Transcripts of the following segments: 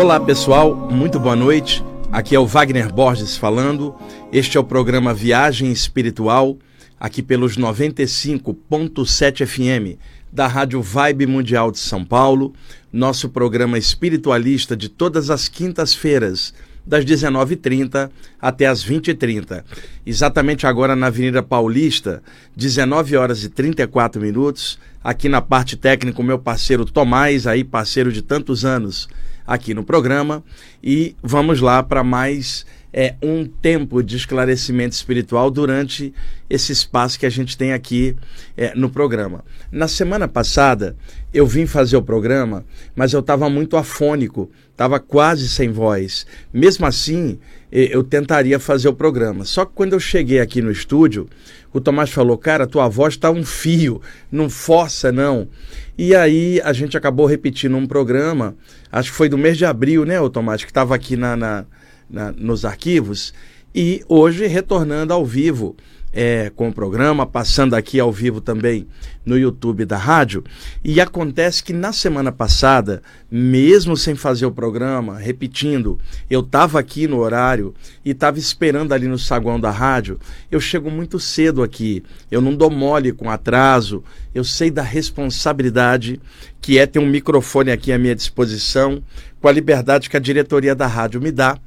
Olá pessoal, muito boa noite. Aqui é o Wagner Borges falando. Este é o programa Viagem Espiritual, aqui pelos 95.7 FM da Rádio Vibe Mundial de São Paulo, nosso programa espiritualista de todas as quintas-feiras, das 19h30 até as 20h30. Exatamente agora na Avenida Paulista, 19 horas e 34 minutos. Aqui na parte técnica, o meu parceiro Tomás, aí parceiro de tantos anos aqui no programa. E vamos lá para mais é, um tempo de esclarecimento espiritual durante esse espaço que a gente tem aqui é, no programa. Na semana passada, eu vim fazer o programa, mas eu estava muito afônico, estava quase sem voz. Mesmo assim, eu tentaria fazer o programa. Só que quando eu cheguei aqui no estúdio, o Tomás falou: Cara, tua voz está um fio, não força não. E aí a gente acabou repetindo um programa, acho que foi do mês de abril, né, o Tomás, que estava aqui na, na na, nos arquivos e hoje retornando ao vivo é, com o programa, passando aqui ao vivo também no YouTube da rádio. E acontece que na semana passada, mesmo sem fazer o programa, repetindo, eu estava aqui no horário e estava esperando ali no saguão da rádio. Eu chego muito cedo aqui, eu não dou mole com atraso, eu sei da responsabilidade que é ter um microfone aqui à minha disposição, com a liberdade que a diretoria da rádio me dá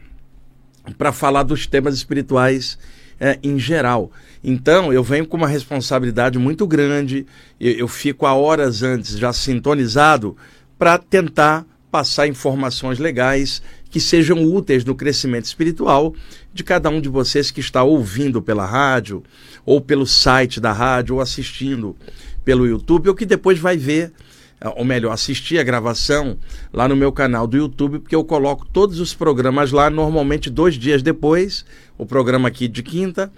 para falar dos temas espirituais é, em geral. Então, eu venho com uma responsabilidade muito grande, eu, eu fico a horas antes já sintonizado para tentar passar informações legais que sejam úteis no crescimento espiritual de cada um de vocês que está ouvindo pela rádio, ou pelo site da rádio, ou assistindo pelo YouTube, ou que depois vai ver ou melhor, assistir a gravação lá no meu canal do YouTube, porque eu coloco todos os programas lá, normalmente dois dias depois, o programa aqui de quinta,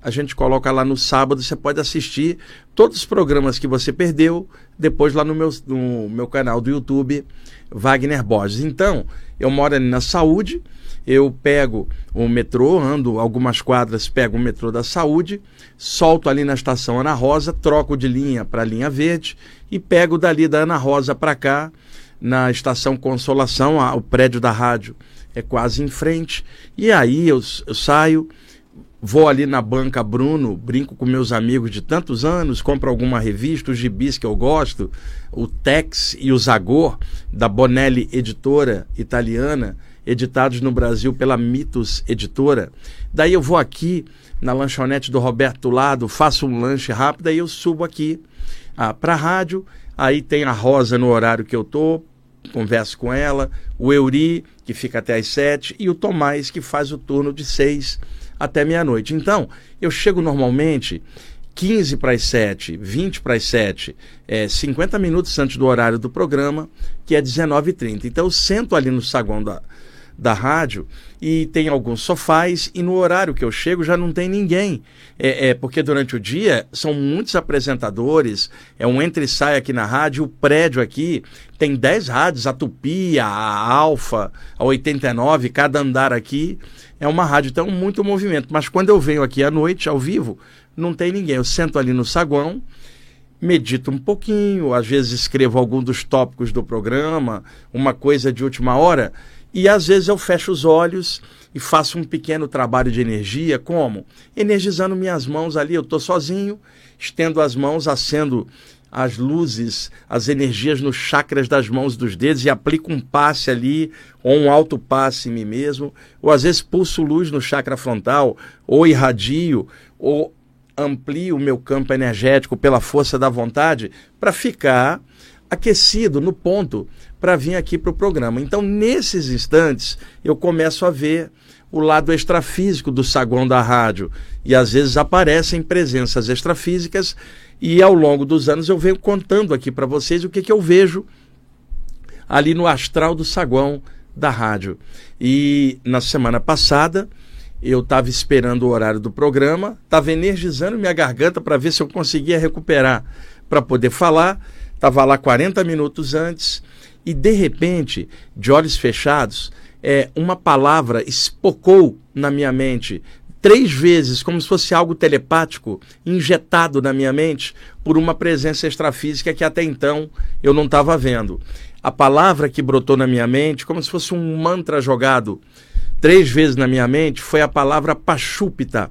a gente coloca lá no sábado, você pode assistir todos os programas que você perdeu, depois lá no meu, no meu canal do YouTube, Wagner Borges. Então, eu moro ali na saúde, eu pego o metrô, ando algumas quadras, pego o metrô da saúde, solto ali na estação Ana Rosa, troco de linha para a linha verde e pego dali da Ana Rosa para cá, na estação Consolação, a, o prédio da rádio é quase em frente. E aí eu, eu saio, vou ali na banca Bruno, brinco com meus amigos de tantos anos, compro alguma revista, os gibis que eu gosto, o Tex e o Zagor, da Bonelli Editora Italiana editados no Brasil pela Mitos Editora. Daí eu vou aqui na lanchonete do Roberto Lado, faço um lanche rápido, aí eu subo aqui ah, para a rádio, aí tem a Rosa no horário que eu tô, converso com ela, o Euri, que fica até às sete, e o Tomás, que faz o turno de seis até meia-noite. Então, eu chego normalmente 15 para as 7, 20 para as 7, é, 50 minutos antes do horário do programa, que é 19h30. Então eu sento ali no saguão da, da rádio e tem alguns sofás e no horário que eu chego já não tem ninguém. É, é porque durante o dia são muitos apresentadores, é um entre e sai aqui na rádio, o prédio aqui tem 10 rádios, a Tupi, a Alfa, a 89, cada andar aqui é uma rádio, então muito movimento. Mas quando eu venho aqui à noite, ao vivo, não tem ninguém. Eu sento ali no saguão, medito um pouquinho, às vezes escrevo algum dos tópicos do programa, uma coisa de última hora e às vezes eu fecho os olhos e faço um pequeno trabalho de energia, como? Energizando minhas mãos ali, eu estou sozinho, estendo as mãos, acendo as luzes, as energias nos chakras das mãos dos dedos e aplico um passe ali, ou um alto passe em mim mesmo, ou às vezes pulso luz no chakra frontal, ou irradio, ou amplio o meu campo energético pela força da vontade para ficar aquecido no ponto para vir aqui para o programa. Então, nesses instantes, eu começo a ver o lado extrafísico do saguão da rádio. E às vezes aparecem presenças extrafísicas, e ao longo dos anos eu venho contando aqui para vocês o que, que eu vejo ali no astral do saguão da rádio. E na semana passada eu estava esperando o horário do programa, estava energizando minha garganta para ver se eu conseguia recuperar para poder falar. Estava lá 40 minutos antes e de repente, de olhos fechados, é, uma palavra espocou na minha mente três vezes, como se fosse algo telepático, injetado na minha mente por uma presença extrafísica que até então eu não estava vendo. a palavra que brotou na minha mente, como se fosse um mantra jogado três vezes na minha mente, foi a palavra Pachupita.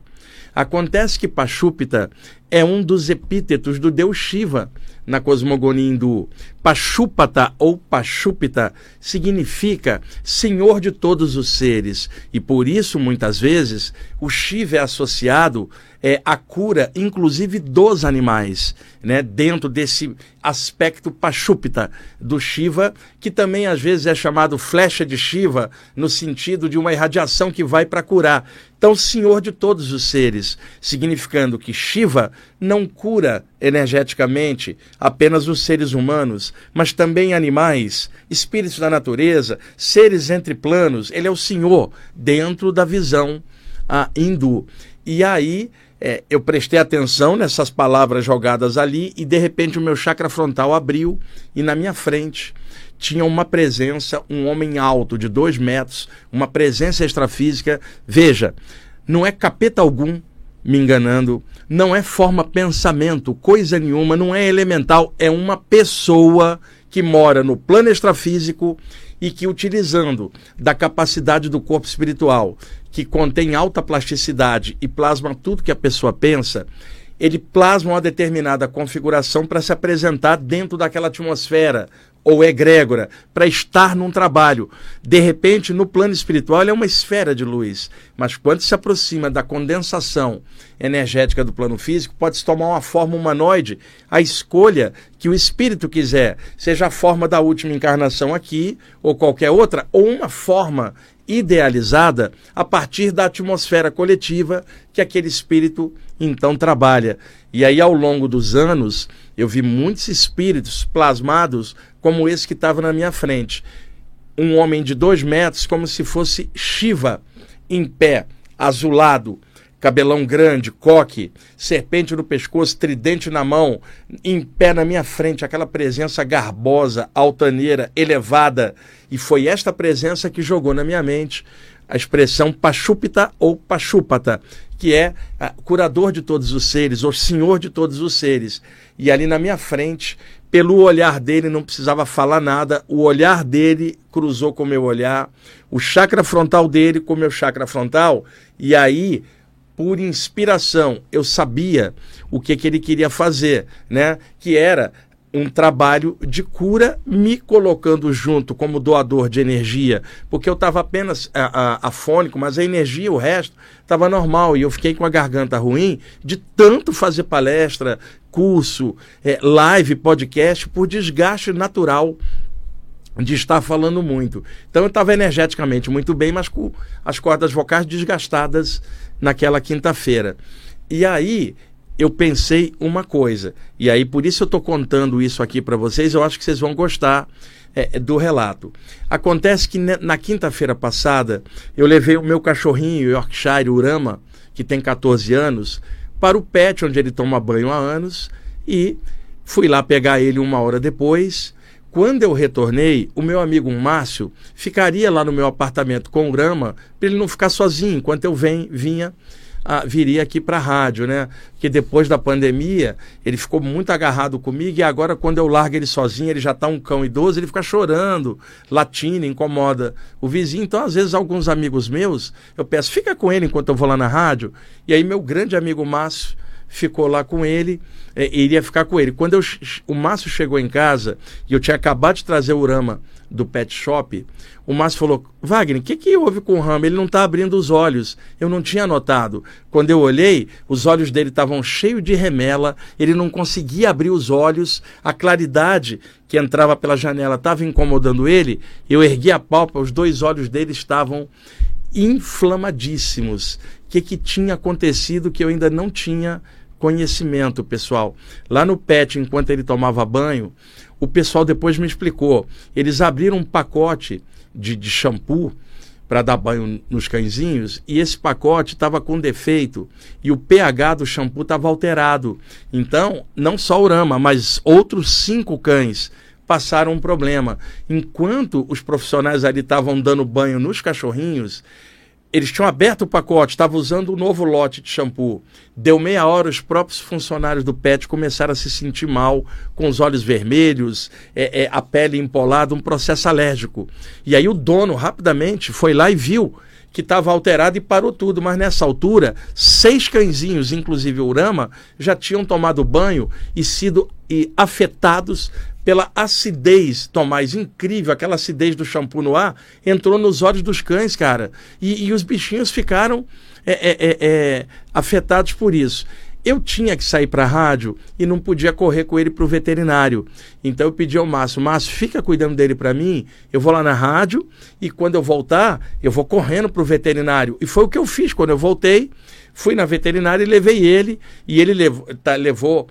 Acontece que Pachupita é um dos epítetos do deus Shiva na cosmogonia hindu. Pachupata ou Pachupita significa Senhor de todos os seres. E por isso, muitas vezes, o Shiva é associado é, à cura, inclusive dos animais, né? dentro desse aspecto Pachupita do Shiva, que também às vezes é chamado flecha de Shiva, no sentido de uma irradiação que vai para curar. Então, Senhor de todos os seres, significando que Shiva não cura energeticamente apenas os seres humanos, mas também animais, espíritos da natureza, seres entre planos. Ele é o Senhor dentro da visão ah, hindu. E aí é, eu prestei atenção nessas palavras jogadas ali e de repente o meu chakra frontal abriu e na minha frente tinha uma presença, um homem alto de dois metros, uma presença extrafísica. Veja, não é capeta algum me enganando, não é forma pensamento, coisa nenhuma, não é elemental, é uma pessoa que mora no plano extrafísico e que, utilizando da capacidade do corpo espiritual, que contém alta plasticidade e plasma tudo que a pessoa pensa, ele plasma uma determinada configuração para se apresentar dentro daquela atmosfera ou egrégora para estar num trabalho. De repente, no plano espiritual, ele é uma esfera de luz, mas quando se aproxima da condensação energética do plano físico, pode se tomar uma forma humanoide, a escolha que o espírito quiser, seja a forma da última encarnação aqui ou qualquer outra, ou uma forma idealizada a partir da atmosfera coletiva que aquele espírito então trabalha. E aí, ao longo dos anos, eu vi muitos espíritos plasmados como esse que estava na minha frente. Um homem de dois metros, como se fosse Shiva, em pé, azulado, cabelão grande, coque, serpente no pescoço, tridente na mão, em pé na minha frente, aquela presença garbosa, altaneira, elevada. E foi esta presença que jogou na minha mente a expressão Pachupita ou Pachupata, que é curador de todos os seres, ou senhor de todos os seres. E ali na minha frente, pelo olhar dele, não precisava falar nada, o olhar dele cruzou com o meu olhar, o chakra frontal dele com o meu chakra frontal, e aí, por inspiração, eu sabia o que, que ele queria fazer, né? Que era um trabalho de cura, me colocando junto como doador de energia, porque eu estava apenas a, a, afônico, mas a energia, o resto, estava normal e eu fiquei com a garganta ruim de tanto fazer palestra, curso, é, live, podcast, por desgaste natural de estar falando muito. Então eu estava energeticamente muito bem, mas com as cordas vocais desgastadas naquela quinta-feira. E aí eu pensei uma coisa. E aí, por isso eu estou contando isso aqui para vocês, eu acho que vocês vão gostar é, do relato. Acontece que na quinta-feira passada, eu levei o meu cachorrinho Yorkshire Urama, que tem 14 anos, para o pet, onde ele toma banho há anos, e fui lá pegar ele uma hora depois. Quando eu retornei, o meu amigo Márcio ficaria lá no meu apartamento com o Urama, para ele não ficar sozinho, enquanto eu vem, vinha ah, viria aqui para a rádio, né? Que depois da pandemia ele ficou muito agarrado comigo e agora quando eu largo ele sozinho, ele já está um cão idoso, ele fica chorando, latindo, incomoda o vizinho. Então, às vezes, alguns amigos meus, eu peço, fica com ele enquanto eu vou lá na rádio. E aí meu grande amigo Márcio ficou lá com ele, é, iria ficar com ele. Quando eu, o Márcio chegou em casa e eu tinha acabado de trazer o Urama do pet shop, o Márcio falou: Wagner, o que, que houve com o Rama? Ele não está abrindo os olhos. Eu não tinha notado. Quando eu olhei, os olhos dele estavam cheios de remela, ele não conseguia abrir os olhos, a claridade que entrava pela janela estava incomodando ele. Eu ergui a pálpebra, os dois olhos dele estavam inflamadíssimos. O que, que tinha acontecido que eu ainda não tinha conhecimento, pessoal? Lá no PET, enquanto ele tomava banho, o pessoal depois me explicou. Eles abriram um pacote de, de shampoo para dar banho nos cãezinhos e esse pacote estava com defeito e o pH do shampoo estava alterado. Então, não só o Rama, mas outros cinco cães passaram um problema. Enquanto os profissionais ali estavam dando banho nos cachorrinhos, eles tinham aberto o pacote, estavam usando o um novo lote de shampoo. Deu meia hora, os próprios funcionários do PET começaram a se sentir mal, com os olhos vermelhos, é, é, a pele empolada, um processo alérgico. E aí o dono rapidamente foi lá e viu que estava alterado e parou tudo. Mas nessa altura, seis cãezinhos, inclusive o Urama, já tinham tomado banho e sido e, afetados pela acidez, Tomás, incrível, aquela acidez do shampoo no ar, entrou nos olhos dos cães, cara. E, e os bichinhos ficaram é, é, é, é afetados por isso. Eu tinha que sair para a rádio e não podia correr com ele para o veterinário. Então eu pedi ao Márcio, Márcio, fica cuidando dele para mim, eu vou lá na rádio e quando eu voltar, eu vou correndo para o veterinário. E foi o que eu fiz quando eu voltei, fui na veterinária e levei ele, e ele levou, tá, levou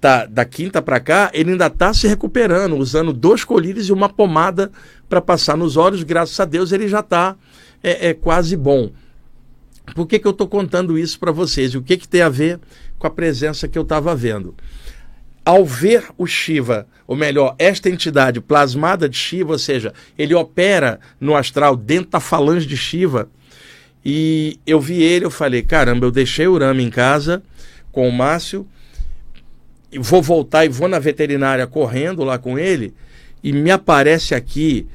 tá, da quinta para cá, ele ainda está se recuperando, usando dois colírios e uma pomada para passar nos olhos. Graças a Deus ele já está é, é, quase bom. Por que, que eu estou contando isso para vocês? E o que, que tem a ver com a presença que eu estava vendo? Ao ver o Shiva, ou melhor, esta entidade plasmada de Shiva, ou seja, ele opera no astral dentro da falange de Shiva, e eu vi ele, eu falei, caramba, eu deixei o Rama em casa com o Márcio, vou voltar e vou na veterinária correndo lá com ele, e me aparece aqui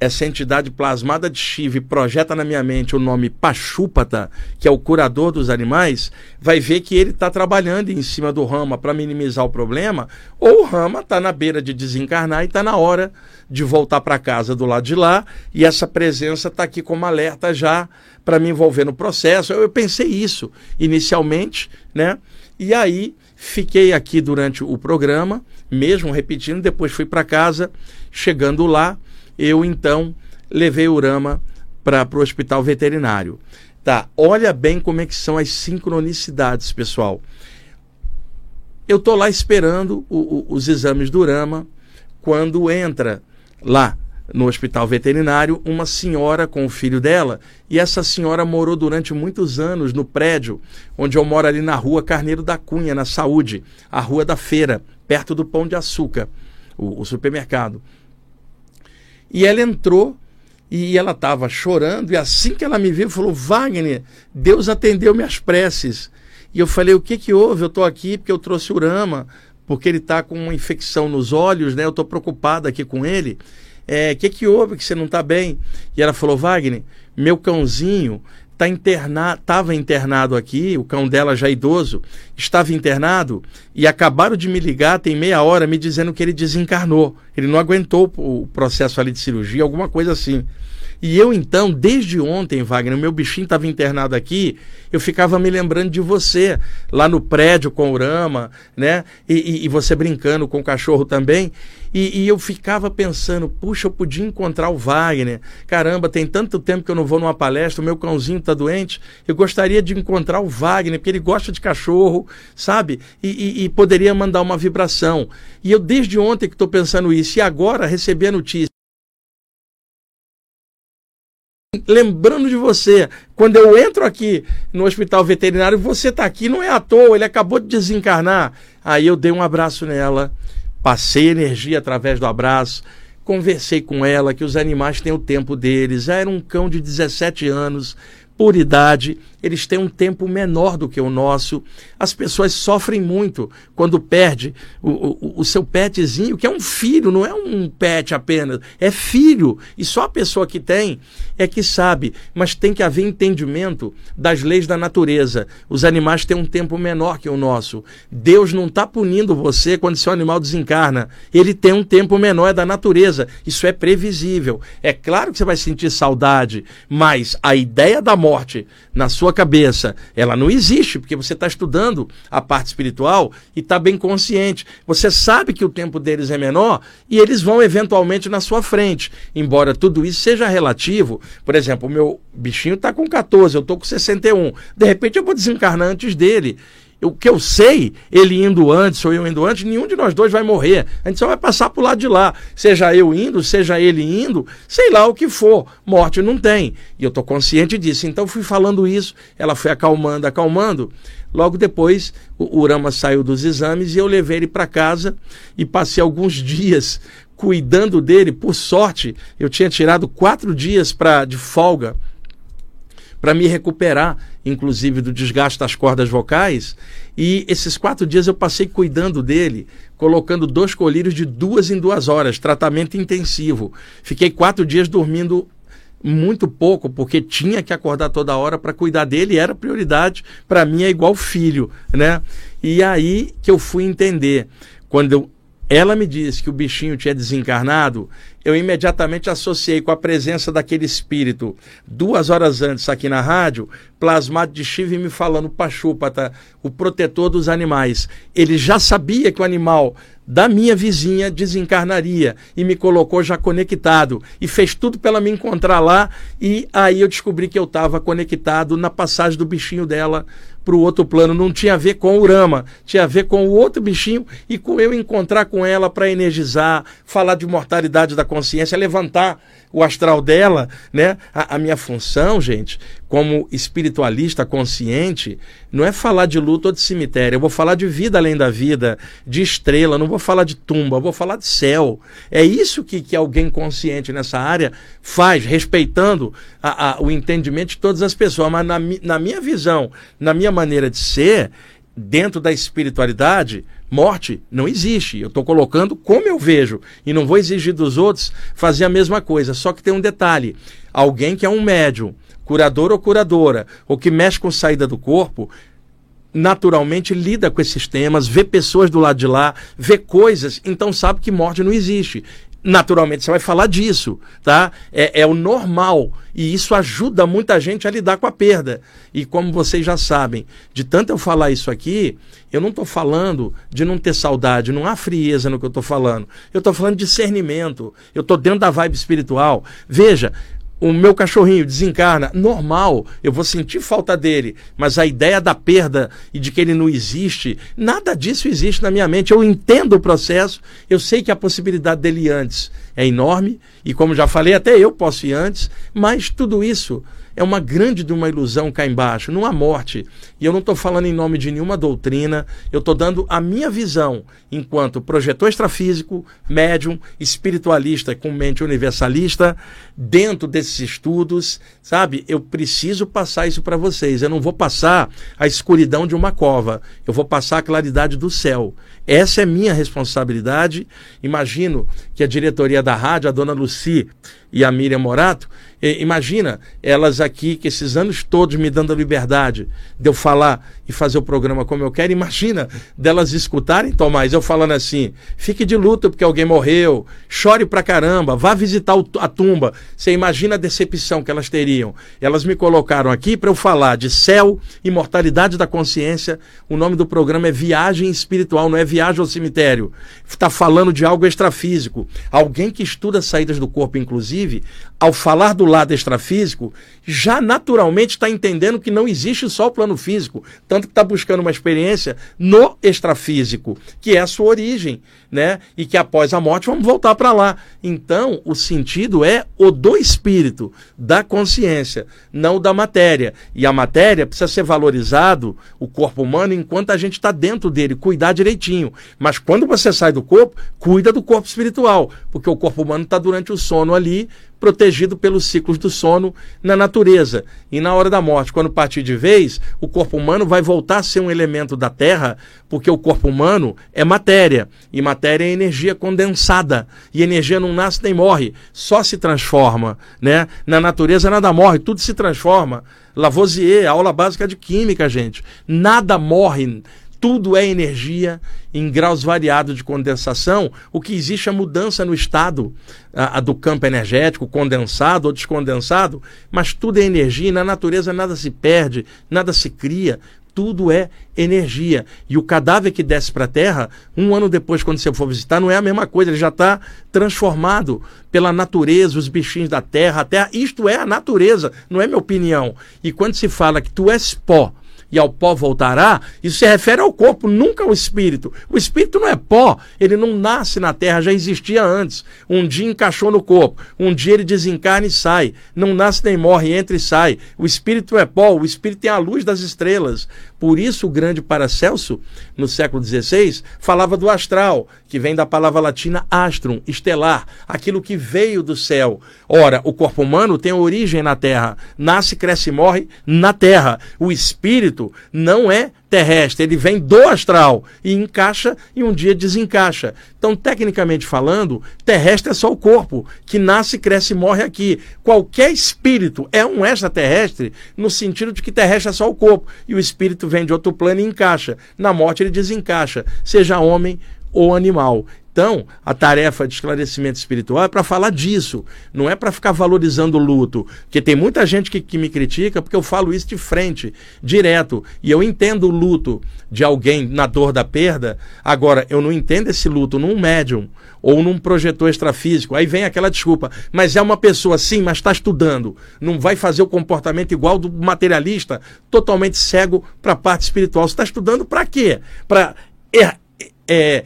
essa entidade plasmada de Shiva projeta na minha mente o nome Pachupata, que é o curador dos animais, vai ver que ele está trabalhando em cima do Rama para minimizar o problema, ou o Rama está na beira de desencarnar e está na hora de voltar para casa do lado de lá, e essa presença está aqui como alerta já para me envolver no processo. Eu, eu pensei isso inicialmente, né? E aí fiquei aqui durante o programa, mesmo repetindo, depois fui para casa, chegando lá eu então levei o Rama para o hospital veterinário. Tá, olha bem como é que são as sincronicidades, pessoal. Eu tô lá esperando o, o, os exames do Rama quando entra lá no hospital veterinário uma senhora com o filho dela e essa senhora morou durante muitos anos no prédio onde eu moro ali na rua Carneiro da Cunha, na Saúde, a rua da feira, perto do Pão de Açúcar, o, o supermercado. E ela entrou e ela estava chorando, e assim que ela me viu, falou: Wagner, Deus atendeu minhas preces. E eu falei: O que, que houve? Eu estou aqui porque eu trouxe o Rama, porque ele está com uma infecção nos olhos, né? Eu estou preocupada aqui com ele. É, que, que houve que você não está bem? E ela falou: Wagner, meu cãozinho tá internado, estava internado aqui, o cão dela já idoso, estava internado e acabaram de me ligar tem meia hora me dizendo que ele desencarnou. Ele não aguentou o processo ali de cirurgia, alguma coisa assim. E eu então, desde ontem, Wagner, meu bichinho estava internado aqui, eu ficava me lembrando de você, lá no prédio com o Rama, né? E, e, e você brincando com o cachorro também. E, e, eu ficava pensando, puxa, eu podia encontrar o Wagner. Caramba, tem tanto tempo que eu não vou numa palestra, o meu cãozinho está doente. Eu gostaria de encontrar o Wagner, porque ele gosta de cachorro, sabe? E, e poderia mandar uma vibração. E eu, desde ontem que estou pensando isso, e agora recebi a notícia lembrando de você. Quando eu entro aqui no hospital veterinário, você está aqui, não é à toa, ele acabou de desencarnar. Aí eu dei um abraço nela, passei energia através do abraço, conversei com ela que os animais têm o tempo deles. Era um cão de 17 anos, por idade, eles têm um tempo menor do que o nosso. As pessoas sofrem muito quando perde o, o, o, seu petzinho, que é um filho, não é um pet apenas, é filho. E só a pessoa que tem é que sabe. Mas tem que haver entendimento das leis da natureza. Os animais têm um tempo menor que o nosso. Deus não está punindo você quando seu animal desencarna. Ele tem um tempo menor, é da natureza. Isso é previsível. É claro que você vai sentir saudade, mas a ideia da morte na sua cabeça, ela não existe, porque você está estudando a parte espiritual e está bem consciente. Você sabe que o tempo deles é menor e eles vão eventualmente na sua frente. Embora tudo isso seja relativo, por exemplo, o meu bichinho está com 14, eu estou com 61. De repente eu vou desencarnar antes dele o que eu sei, ele indo antes ou eu indo antes, nenhum de nós dois vai morrer. A gente só vai passar para o lado de lá. Seja eu indo, seja ele indo, sei lá o que for. Morte não tem. E eu estou consciente disso. Então fui falando isso, ela foi acalmando, acalmando. Logo depois, o Urama saiu dos exames e eu levei ele para casa e passei alguns dias cuidando dele. Por sorte, eu tinha tirado quatro dias pra, de folga para me recuperar, inclusive do desgaste das cordas vocais. E esses quatro dias eu passei cuidando dele, colocando dois colírios de duas em duas horas, tratamento intensivo. Fiquei quatro dias dormindo muito pouco, porque tinha que acordar toda hora para cuidar dele, era prioridade, para mim é igual filho, né? E aí que eu fui entender, quando eu, ela me disse que o bichinho tinha desencarnado, eu imediatamente associei com a presença daquele espírito, duas horas antes aqui na rádio, plasmado de Shiva me falando, Pachupata, o protetor dos animais. Ele já sabia que o animal da minha vizinha desencarnaria e me colocou já conectado e fez tudo para me encontrar lá e aí eu descobri que eu estava conectado na passagem do bichinho dela para o outro plano. Não tinha a ver com o Urama, tinha a ver com o outro bichinho e com eu encontrar com ela para energizar, falar de mortalidade da consciência, levantar o astral dela, né? A, a, minha função, gente, como espiritualista consciente, não é falar de luta ou de cemitério. Eu vou falar de vida além da vida, de estrela, não vou falar de tumba, vou falar de céu. É isso que, que alguém consciente nessa área faz, respeitando a, a, o entendimento de todas as pessoas. Mas na, na minha visão, na minha maneira de ser, dentro da espiritualidade, morte não existe. Eu estou colocando como eu vejo e não vou exigir dos outros fazer a mesma coisa. Só que tem um detalhe: alguém que é um médium, curador ou curadora, ou que mexe com saída do corpo, naturalmente lida com esses temas, vê pessoas do lado de lá, vê coisas, então sabe que morte não existe naturalmente você vai falar disso, tá? É, é, o normal e isso ajuda muita gente a lidar com a perda. E como vocês já sabem, de tanto eu falar isso aqui, eu não estou falando de não ter saudade, não há frieza no que eu estou falando. Eu estou falando de discernimento. Eu estou dentro da vibe espiritual. Veja, o meu cachorrinho desencarna, normal, eu vou sentir falta dele, mas a ideia da perda e de que ele não existe, nada disso existe na minha mente. Eu entendo o processo, eu sei que a possibilidade dele antes é enorme, e como já falei, até eu posso ir antes, mas tudo isso é uma grande de uma ilusão cá embaixo, não há morte. E eu não estou falando em nome de nenhuma doutrina, eu estou dando a minha visão enquanto projetor extrafísico, médium, espiritualista com mente universalista, dentro desses estudos, sabe? Eu preciso passar isso para vocês. Eu não vou passar a escuridão de uma cova, eu vou passar a claridade do céu. Essa é minha responsabilidade. Imagino que a diretoria da rádio, a dona Luci e a Miriam Morato, imagina elas aqui, que esses anos todos me dando a liberdade de eu falar e fazer o programa como eu quero. Imagina delas escutarem, Tomás, eu falando assim: fique de luto porque alguém morreu, chore pra caramba, vá visitar a tumba. Você imagina a decepção que elas teriam. Elas me colocaram aqui para eu falar de céu, imortalidade da consciência. O nome do programa é Viagem Espiritual, não é Viagem ao Cemitério. Está falando de algo extrafísico. Alguém que estuda saídas do corpo, inclusive, ao falar do lado extrafísico, já naturalmente está entendendo que não existe só o plano físico. Tanto que está buscando uma experiência no extrafísico, que é a sua origem, né? E que após a morte vamos voltar para lá. Então, o sentido é o do espírito, da consciência, não da matéria. E a matéria precisa ser valorizado, o corpo humano, enquanto a gente está dentro dele, cuidar direitinho. Mas quando você sai do corpo, cuida do corpo espiritual, porque o corpo humano está durante o sono ali, protegido pelos ciclos do sono na natureza. E na hora da morte, quando partir de vez, o corpo humano vai voltar a ser um elemento da Terra, porque o corpo humano é matéria, e matéria é energia condensada, e energia não nasce nem morre, só se transforma, né? Na natureza nada morre, tudo se transforma. Lavoisier, aula básica de química, gente. Nada morre, tudo é energia em graus variados de condensação. O que existe é mudança no estado a, a, do campo energético, condensado ou descondensado, mas tudo é energia e na natureza nada se perde, nada se cria, tudo é energia. E o cadáver que desce para a Terra, um ano depois, quando você for visitar, não é a mesma coisa, ele já está transformado pela natureza, os bichinhos da Terra, a Terra. Isto é a natureza, não é minha opinião. E quando se fala que tu és pó, e ao pó voltará, isso se refere ao corpo, nunca ao espírito. O espírito não é pó, ele não nasce na terra, já existia antes. Um dia encaixou no corpo, um dia ele desencarna e sai. Não nasce nem morre, entra e sai. O espírito é pó, o espírito tem a luz das estrelas. Por isso o grande Paracelso, no século XVI, falava do astral, que vem da palavra latina astrum, estelar, aquilo que veio do céu. Ora, o corpo humano tem origem na terra, nasce, cresce e morre na terra. O espírito não é terrestre, ele vem do astral e encaixa e um dia desencaixa. Então, tecnicamente falando, terrestre é só o corpo, que nasce, cresce e morre aqui. Qualquer espírito é um extraterrestre, no sentido de que terrestre é só o corpo, e o espírito vem de outro plano e encaixa. Na morte ele desencaixa, seja homem ou animal. Então, a tarefa de esclarecimento espiritual é para falar disso, não é para ficar valorizando o luto. Porque tem muita gente que, que, me critica porque eu falo isso de frente, direto. E eu entendo o luto de alguém na dor da perda, agora, eu não entendo esse luto num médium ou num projetor extrafísico. Aí vem aquela desculpa, mas é uma pessoa sim, mas está estudando. Não vai fazer o comportamento igual do materialista, totalmente cego para a parte espiritual. Você está estudando para quê? Para. É, é,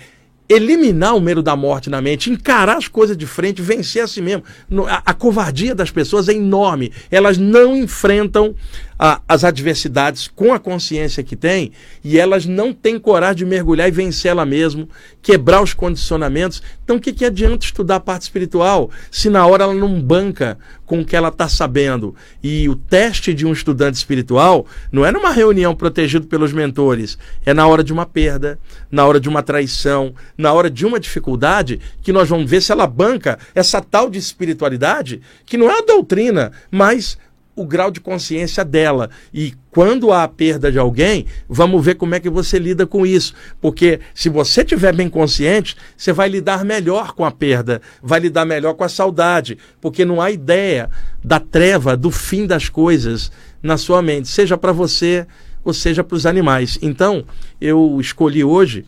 eliminar o medo da morte na mente, encarar as coisas de frente, vencer a si mesmo. A, a covardia das pessoas é enorme. Elas não enfrentam a, as adversidades com a consciência que têm e elas não têm coragem de mergulhar e vencer ela mesmo, quebrar os condicionamentos. Então, o que, que adianta estudar a parte espiritual se na hora ela não banca com o que ela está sabendo? E o teste de um estudante espiritual não é numa reunião protegido pelos mentores, é na hora de uma perda, na hora de uma traição, na hora de uma dificuldade, que nós vamos ver se ela banca essa tal de espiritualidade, que não é a doutrina, mas o grau de consciência dela. E quando há a perda de alguém, vamos ver como é que você lida com isso. Porque se você estiver bem consciente, você vai lidar melhor com a perda, vai lidar melhor com a saudade, porque não há ideia da treva, do fim das coisas na sua mente, seja para você ou seja para os animais. Então, eu escolhi hoje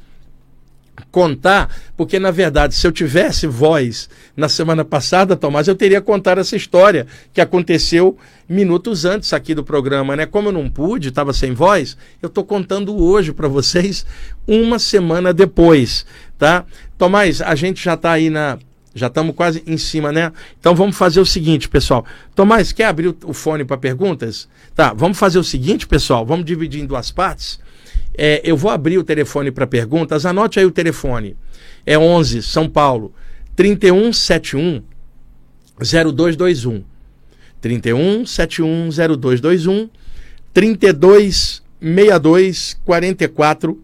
contar, porque na verdade, se eu tivesse voz na semana passada, Tomás, eu teria contado essa história que aconteceu minutos antes aqui do programa, né? Como eu não pude, estava sem voz, eu estou contando hoje para vocês, uma semana depois, tá? Tomás, a gente já está aí na. Já estamos quase em cima, né? Então vamos fazer o seguinte, pessoal. Tomás, quer abrir o fone para perguntas? Tá, vamos fazer o seguinte, pessoal. Vamos dividir em duas partes. É, eu vou abrir o telefone para perguntas. Anote aí o telefone. É 11 São Paulo 3171 0221. 3171 0221 3262 44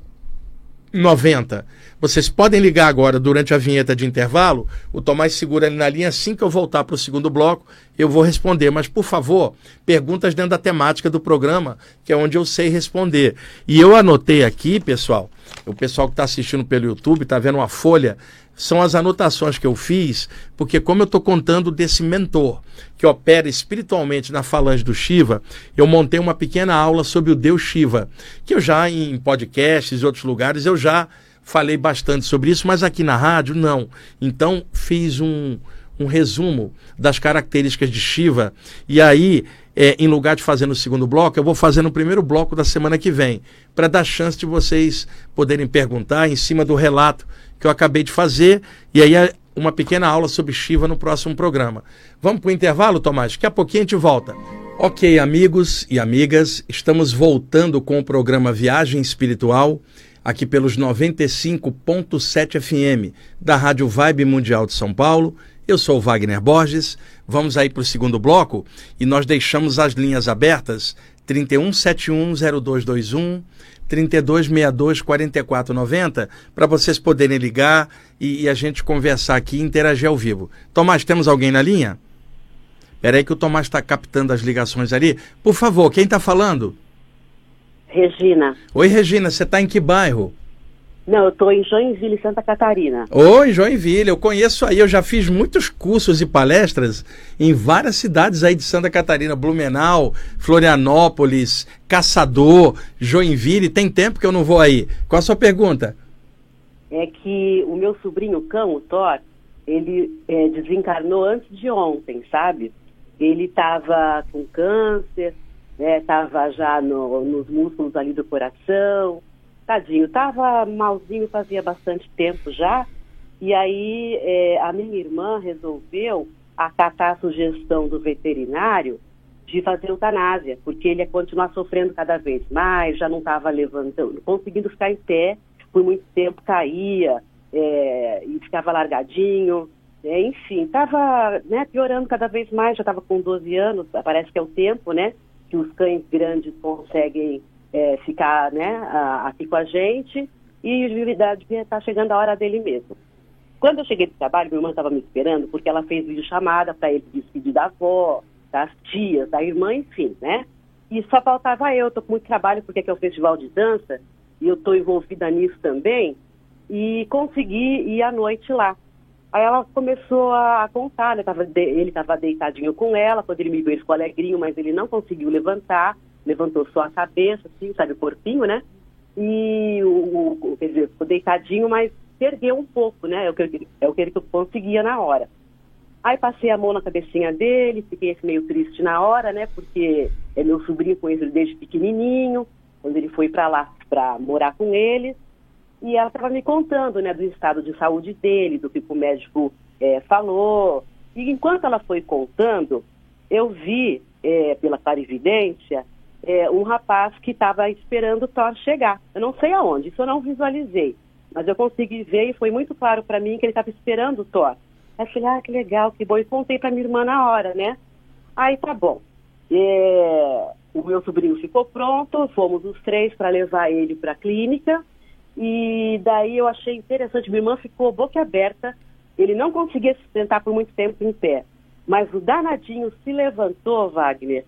90. Vocês podem ligar agora durante a vinheta de intervalo. O Tomás segura ali na linha. Assim que eu voltar para o segundo bloco, eu vou responder. Mas, por favor, perguntas dentro da temática do programa, que é onde eu sei responder. E eu anotei aqui, pessoal, o pessoal que está assistindo pelo YouTube, está vendo uma folha são as anotações que eu fiz, porque como eu estou contando desse mentor que opera espiritualmente na falange do Shiva, eu montei uma pequena aula sobre o Deus Shiva, que eu já em podcasts e outros lugares eu já falei bastante sobre isso, mas aqui na rádio não. Então fiz um, um resumo das características de Shiva e aí é, em lugar de fazer no segundo bloco, eu vou fazer no primeiro bloco da semana que vem, para dar chance de vocês poderem perguntar em cima do relato que eu acabei de fazer, e aí é uma pequena aula sobre Shiva no próximo programa. Vamos para o intervalo, Tomás? Daqui a pouquinho a gente volta. Ok, amigos e amigas, estamos voltando com o programa Viagem Espiritual, aqui pelos 95.7 FM da Rádio Vibe Mundial de São Paulo. Eu sou Wagner Borges. Vamos aí para o segundo bloco e nós deixamos as linhas abertas 31710221 3262 4490 para vocês poderem ligar e, e, a gente conversar aqui e interagir ao vivo. Tomás, temos alguém na linha? Espera aí que o Tomás está captando as ligações ali. Por favor, quem está falando? Regina. Oi, Regina, você está em que bairro? Não, eu estou em Joinville, Santa Catarina. Oi, Joinville, eu conheço aí, eu já fiz muitos cursos e palestras em várias cidades aí de Santa Catarina, Blumenau, Florianópolis, Caçador, Joinville. Tem tempo que eu não vou aí. Qual a sua pergunta? É que o meu sobrinho cão, o Thor, ele é, desencarnou antes de ontem, sabe? Ele estava com câncer, Estava né, já no, nos músculos ali do coração. Tadinho, estava malzinho fazia bastante tempo já. E aí é, a minha irmã resolveu acatar a sugestão do veterinário de fazer eutanásia, porque ele ia continuar sofrendo cada vez mais, já não estava levantando, conseguindo ficar em pé, por muito tempo caía é, e ficava largadinho. É, enfim, estava né, piorando cada vez mais, já estava com 12 anos, parece que é o tempo, né? Que os cães grandes conseguem é, ficar né, aqui com a gente e devia estar chegando a hora dele mesmo. Quando eu cheguei do trabalho, minha irmã estava me esperando porque ela fez videochamada para ele despedir da avó, das tias, da irmã, enfim, né? E só faltava eu, estou com muito trabalho porque é o festival de dança e eu estou envolvida nisso também e consegui ir à noite lá. Aí ela começou a contar, né? Ele estava deitadinho com ela, quando ele me viu, ele ficou alegrinho, mas ele não conseguiu levantar, levantou só a cabeça, assim, sabe, o corpinho, né? E o, o quer dizer, ficou deitadinho, mas perdeu um pouco, né? É o que, é o que ele conseguia na hora. Aí passei a mão na cabecinha dele, fiquei meio triste na hora, né? Porque é meu sobrinho conheço ele desde pequenininho, quando ele foi para lá para morar com eles. E ela estava me contando, né, do estado de saúde dele, do que o médico é, falou. E enquanto ela foi contando, eu vi, é, pela clarividência, é, um rapaz que estava esperando o Thor chegar. Eu não sei aonde, isso eu não visualizei. Mas eu consegui ver e foi muito claro para mim que ele estava esperando o Thor. Aí eu falei, ah, que legal, que bom. E contei para minha irmã na hora, né? Aí tá bom. É, o meu sobrinho ficou pronto, fomos os três para levar ele para a clínica. E daí eu achei interessante, minha irmã ficou boca aberta, ele não conseguia se sentar por muito tempo em pé. Mas o danadinho se levantou, Wagner,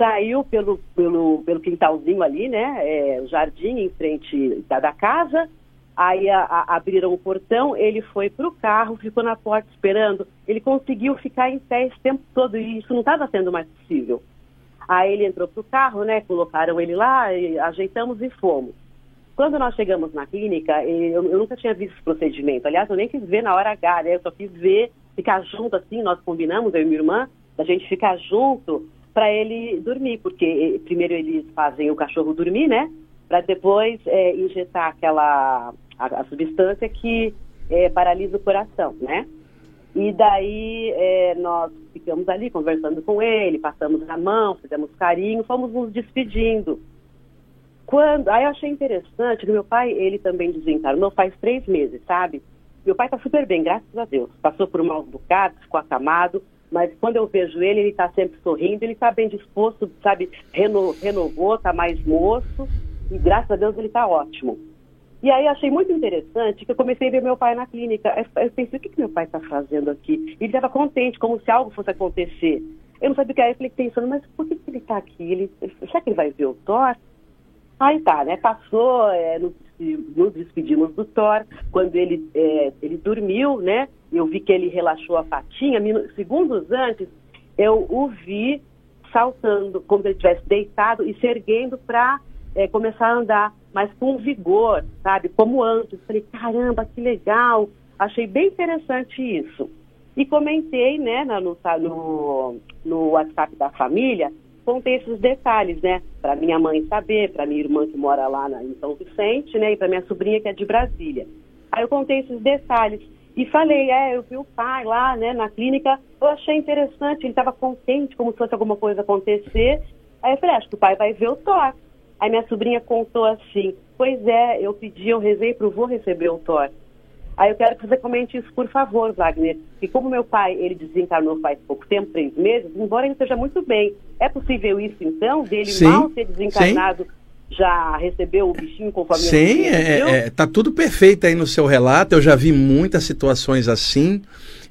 saiu pelo, pelo, pelo quintalzinho ali, né? É, o jardim em frente da, da casa. Aí a, a, abriram o portão, ele foi para o carro, ficou na porta esperando. Ele conseguiu ficar em pé esse tempo todo e isso não estava sendo mais possível. Aí ele entrou para o carro, né? Colocaram ele lá, ajeitamos e fomos. Quando nós chegamos na clínica, eu, eu, nunca tinha visto esse procedimento. Aliás, eu nem quis ver na hora H, né? Eu só quis ver, ficar junto assim, nós combinamos, eu e minha irmã, da gente ficar junto para ele dormir, porque eh, primeiro eles fazem o cachorro dormir, né? Para depois é, injetar aquela a, a substância que é, paralisa o coração, né? E daí é, nós ficamos ali conversando com ele, passamos a mão, fizemos carinho, fomos nos despedindo. Quando, aí eu achei interessante que meu pai, ele também desencarnou faz três meses, sabe? Meu pai está super bem, graças a Deus. Passou por maus bocados, ficou acamado, mas quando eu vejo ele, ele está sempre sorrindo, ele está bem disposto, sabe? Reno, renovou, está mais moço e graças a Deus ele está ótimo. E aí achei muito interessante que eu comecei a ver meu pai na clínica. Eu pensei, o que, que meu pai está fazendo aqui? Ele estava contente, como se algo fosse acontecer. Eu não sabia o que era, eu falei pensando, mas por que, que ele está aqui? Ele, será que ele vai ver o Thor? Aí tá, né? Passou, é, nos, nos, despedimos do Thor. Quando ele, é, ele dormiu, né? Eu vi que ele relaxou a patinha. Segundos antes, eu o vi saltando, como se ele estivesse deitado e se erguendo para é, começar a andar, mas com vigor, sabe? Como antes. Falei, caramba, que legal. Achei bem interessante isso. E comentei, né, no, no, no WhatsApp da família, contei esses detalhes, né? Para minha mãe saber, para minha irmã que mora lá na, em São Vicente, né? E para minha sobrinha que é de Brasília. Aí eu contei esses detalhes e falei, é, eu vi o pai lá, né, na clínica, eu achei interessante, ele estava contente como se fosse alguma coisa acontecer. Aí eu falei, acho que o pai vai ver o Thor. Aí minha sobrinha contou assim, pois é, eu pedi, eu rezei para o vô receber o Thor. Aí eu quero que você comente isso, por favor, Wagner. E como meu pai, ele desencarnou faz pouco tempo, três meses, embora ele esteja muito bem, é possível isso, então, dele sim, mal ser desencarnado? Sim já recebeu o bichinho conforme Sim, é, é, tá tudo perfeito aí no seu relato. Eu já vi muitas situações assim.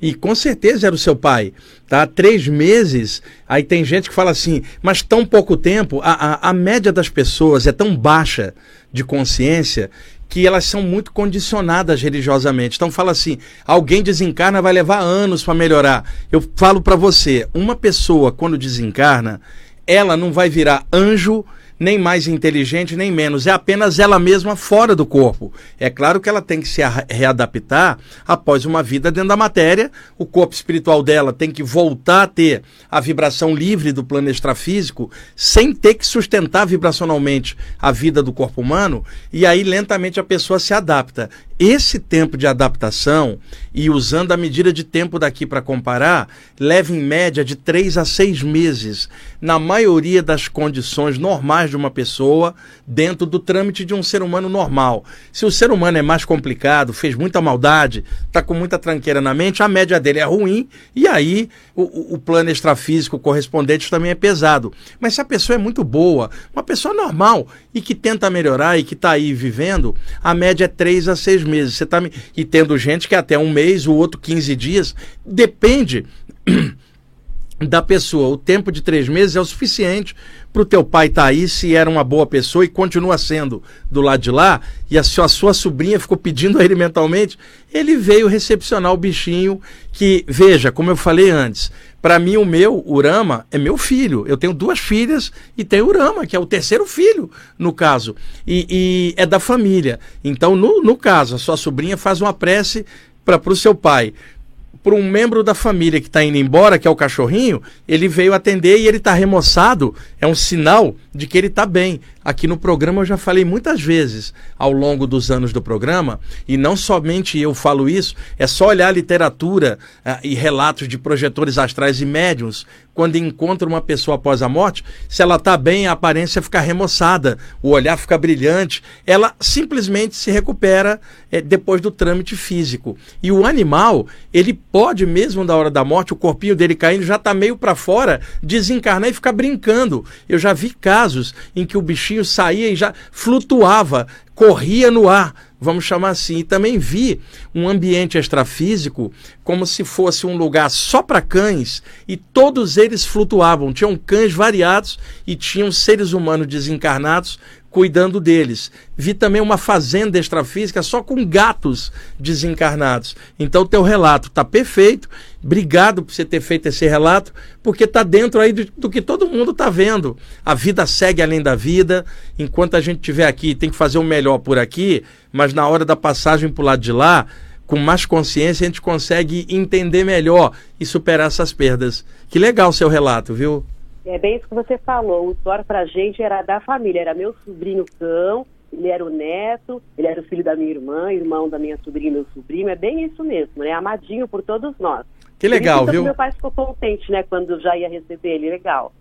E com certeza era o seu pai. Tá? Três meses. Aí tem gente que fala assim, mas tão pouco tempo. A, a, a média das pessoas é tão baixa de consciência que elas são muito condicionadas religiosamente. Então fala assim, alguém desencarna vai levar anos para melhorar. Eu falo para você, uma pessoa quando desencarna, ela não vai virar anjo, nem mais inteligente, nem menos. É apenas ela mesma fora do corpo. É claro que ela tem que se readaptar após uma vida dentro da matéria. O corpo espiritual dela tem que voltar a ter a vibração livre do plano extrafísico, sem ter que sustentar vibracionalmente a vida do corpo humano. E aí, lentamente, a pessoa se adapta. Esse tempo de adaptação, e usando a medida de tempo daqui para comparar, leva em média de três a seis meses, na maioria das condições normais de uma pessoa, dentro do trâmite de um ser humano normal. Se o ser humano é mais complicado, fez muita maldade, está com muita tranqueira na mente, a média dele é ruim, e aí o, o plano extrafísico correspondente também é pesado. Mas se a pessoa é muito boa, uma pessoa normal, e que tenta melhorar e que está aí vivendo, a média é três a seis meses. Você tá e tendo gente que é até um mês, o outro 15 dias, depende da pessoa. O tempo de três meses é o suficiente para o teu pai estar tá aí, se era uma boa pessoa e continua sendo do lado de lá, e a sua, a sua sobrinha ficou pedindo a ele mentalmente, ele veio recepcionar o bichinho que, veja, como eu falei antes, para mim o meu, Urama, é meu filho. Eu tenho duas filhas e tenho Urama, que é o terceiro filho, no caso, e, e é da família. Então, no, no caso, a sua sobrinha faz uma prece para o seu pai por um membro da família que está indo embora, que é o cachorrinho, ele veio atender e ele está remoçado. É um sinal de que ele está bem. Aqui no programa eu já falei muitas vezes ao longo dos anos do programa, e não somente eu falo isso, é só olhar literatura uh, e relatos de projetores astrais e médiums quando encontra uma pessoa após a morte, se ela está bem, a aparência fica remoçada, o olhar fica brilhante, ela simplesmente se recupera é, depois do trâmite físico. E o animal, ele pode mesmo da hora da morte, o corpinho dele caindo já está meio para fora, desencarnar e ficar brincando. Eu já vi casos em que o bichinho saía e já flutuava, corria no ar vamos chamar assim. E também vi um ambiente extrafísico como se fosse um lugar só para cães e todos eles flutuavam. Tinham cães variados e tinham seres humanos desencarnados cuidando deles. Vi também uma fazenda extrafísica só com gatos desencarnados. Então, teu relato está perfeito. Obrigado por você ter feito esse relato, porque está dentro aí do, do, que todo mundo está vendo. A vida segue além da vida. Enquanto a gente estiver aqui, tem que fazer o melhor por aqui, mas na hora da passagem para o lado de lá, com mais consciência, a gente consegue entender melhor e superar essas perdas. Que legal o seu relato, viu? É bem isso que você falou. O Thor pra gente era da família, era meu sobrinho cão, ele era o neto, ele era o filho da minha irmã, irmão da minha sobrinha, meu sobrinho. É bem isso mesmo, né? Amadinho por todos nós. Que legal, viu? Meu pai ficou contente, né, quando já ia receber ele. Legal.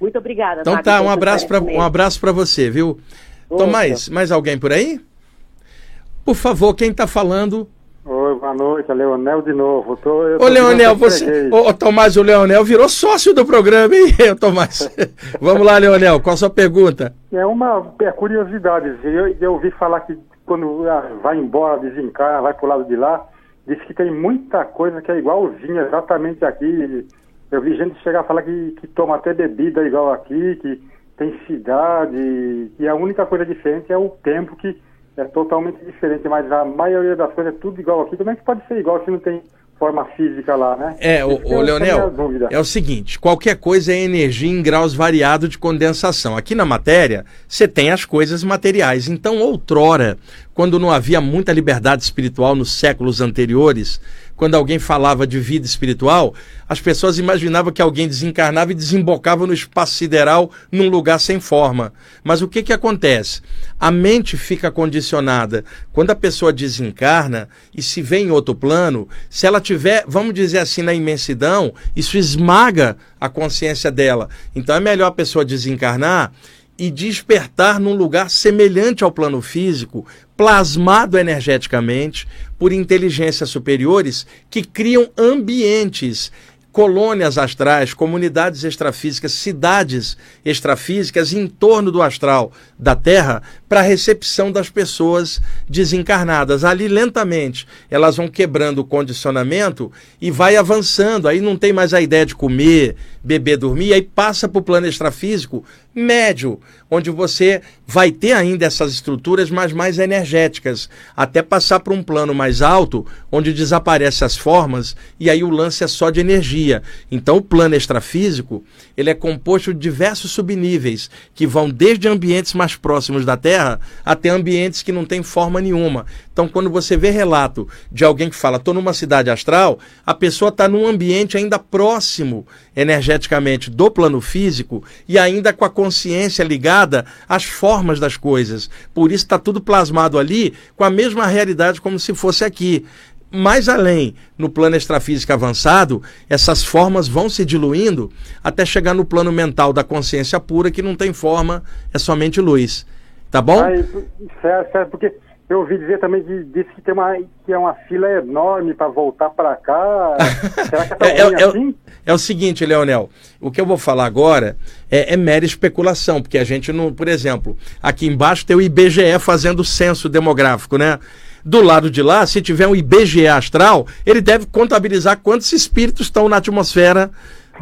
Muito obrigada. Então tá, um abraço para um abraço para você, viu? Tomás, mais alguém por aí? Por favor, quem está falando? Oi, boa noite, Leonel de novo. Tô, ô, Leonel, você. Ô, Tomás, o Leonel virou sócio do programa, hein, Tomás? Vamos lá, Leonel, qual a sua pergunta? É uma é curiosidade. Eu, eu ouvi falar que quando ah, vai embora, desencarna, vai pro lado de lá, diz que tem muita coisa que é igualzinha, exatamente aqui. Eu vi gente chegar a falar que, que toma até bebida igual aqui, que tem cidade, e a única coisa diferente é o tempo que é totalmente diferente, mas a maioria das coisas é tudo igual aqui. Como é que pode ser igual se não tem forma física lá, né? É, o, o Leonel, é o seguinte, qualquer coisa é energia em graus variados de condensação. Aqui na matéria, você tem as coisas materiais. Então, outrora, quando não havia muita liberdade espiritual nos séculos anteriores, quando alguém falava de vida espiritual, as pessoas imaginavam que alguém desencarnava e desembocava no espaço sideral num lugar sem forma. Mas o que, que acontece? A mente fica condicionada. Quando a pessoa desencarna e se vê em outro plano, se ela tiver, vamos dizer assim, na imensidão, isso esmaga a consciência dela. Então é melhor a pessoa desencarnar e despertar num lugar semelhante ao plano físico, plasmado energeticamente por inteligências superiores que criam ambientes colônias astrais, comunidades extrafísicas, cidades extrafísicas em torno do astral da Terra para recepção das pessoas desencarnadas. Ali, lentamente, elas vão quebrando o condicionamento e vai avançando. Aí não tem mais a ideia de comer, beber, dormir, aí passa para o plano extrafísico médio, onde você vai ter ainda essas estruturas, mas mais energéticas, até passar para um plano mais alto, onde desaparecem as formas e aí o lance é só de energia. Então, o plano extrafísico ele é composto de diversos subníveis que vão desde ambientes mais próximos da Terra até ambientes que não têm forma nenhuma. Então, quando você vê relato de alguém que fala, estou numa cidade astral, a pessoa está num ambiente ainda próximo energeticamente do plano físico e ainda com a consciência ligada às formas das coisas. Por isso está tudo plasmado ali com a mesma realidade como se fosse aqui mais além, no plano extrafísico avançado, essas formas vão se diluindo até chegar no plano mental da consciência pura, que não tem forma, é somente luz. Tá bom? Ah, certo, certo, porque eu ouvi dizer também que disse que tem uma, que é uma fila enorme para voltar para cá. Será que é, é, é, assim? é, o seguinte, Leonel, o que eu vou falar agora é, é mera especulação, porque a gente não, por exemplo, aqui embaixo tem o IBGE fazendo o censo demográfico, né? do lado de lá, se tiver um IBGE astral, ele deve contabilizar quantos espíritos estão na atmosfera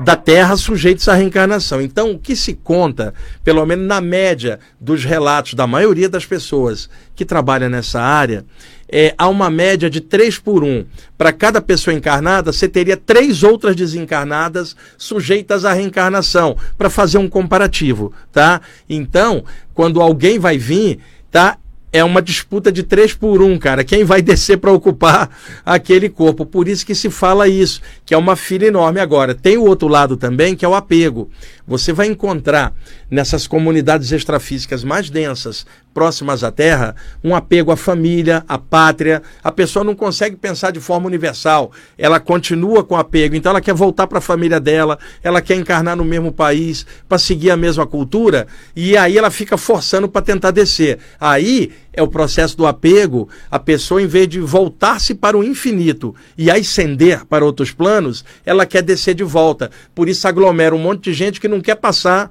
da Terra sujeitos à reencarnação. Então, o que se conta, pelo menos na média dos relatos da maioria das pessoas que trabalham nessa área, é, há uma média de 3 por 1. Para cada pessoa encarnada, você teria três outras desencarnadas sujeitas à reencarnação, para fazer um comparativo, tá? Então, quando alguém vai vir, tá? É uma disputa de três por um, cara. Quem vai descer para ocupar aquele corpo? Por isso que se fala isso, que é uma fila enorme. Agora, tem o outro lado também, que é o apego. Você vai encontrar nessas comunidades extrafísicas mais densas, próximas à Terra, um apego à família, à pátria. A pessoa não consegue pensar de forma universal. Ela continua com apego. Então, ela quer voltar para a família dela, ela quer encarnar no mesmo país, para seguir a mesma cultura. E aí ela fica forçando para tentar descer. Aí é o processo do apego, a pessoa, em vez de voltar-se para o infinito e ascender para outros planos, ela quer descer de volta. Por isso aglomera um monte de gente que não quer passar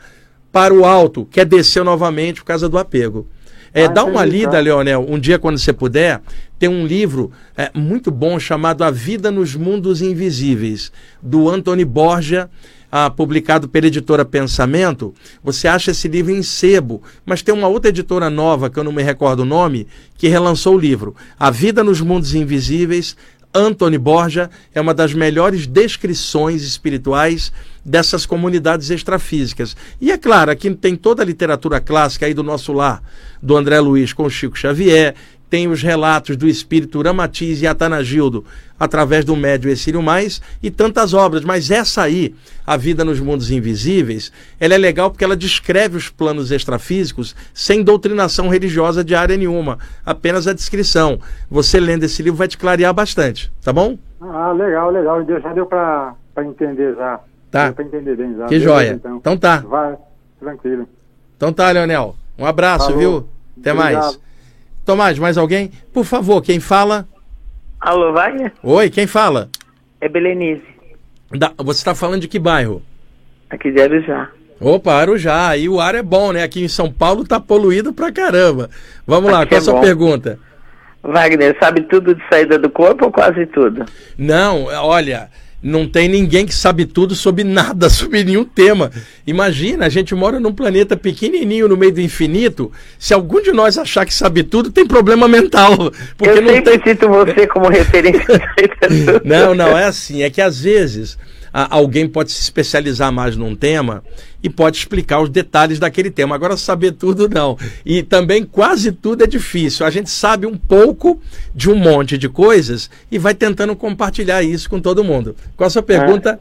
para o alto, quer descer novamente por causa do apego. É, dá uma lida. Leonel, um dia quando você puder. Tem um livro é, muito bom chamado A Vida nos Mundos Invisíveis, do Anthony Borgia ah, publicado pela editora Pensamento, você acha esse livro em sebo, mas tem uma outra editora nova, que eu não me recordo o nome, que relançou o livro. A Vida nos Mundos Invisíveis, Anthony Borja é uma das melhores descrições espirituais dessas comunidades extrafísicas. E é claro, aqui tem toda a literatura clássica aí do nosso lar, do André Luiz com Chico Xavier, tem os relatos do espírito Ramatiz e Atanagildo através do médio Exílio Mais e tantas obras, mas essa aí, A Vida nos Mundos Invisíveis, ela é legal porque ela descreve os planos extrafísicos sem doutrinação religiosa de área nenhuma, apenas a descrição. Você lendo esse livro vai te clarear bastante, tá bom? Ah, legal, legal. Já deu para entender já. Tá. Entender bem já. Que joia. Então. então tá. Vai, tranquilo. Então tá, Leonel. Um abraço, Falou. viu? Até Obrigado. mais. Tomás, mais alguém? Por favor, quem fala? Alô, Wagner? Oi, quem fala? É Belenice. Da, você está falando de que bairro? Aqui de Arujá. Opa, Arujá. E o ar é bom, né? Aqui em São Paulo tá poluído pra caramba. Vamos lá, Aqui qual é a sua bom. pergunta? Wagner, sabe tudo de saída do corpo ou quase tudo? Não, olha, não tem ninguém que sabe tudo sobre nada, sobre nenhum tema. Imagina, a gente mora num planeta pequenininho no meio do infinito. Se algum de nós achar que sabe tudo, tem problema mental. Porque Eu não sempre tem... cito você como referência. não, não, é assim. É que às vezes alguém pode se especializar mais num tema e pode explicar os detalhes daquele tema. Agora, saber tudo, não. E também quase tudo é difícil. A gente sabe um pouco de um monte de coisas e vai tentando compartilhar isso com todo mundo. Qual a sua pergunta?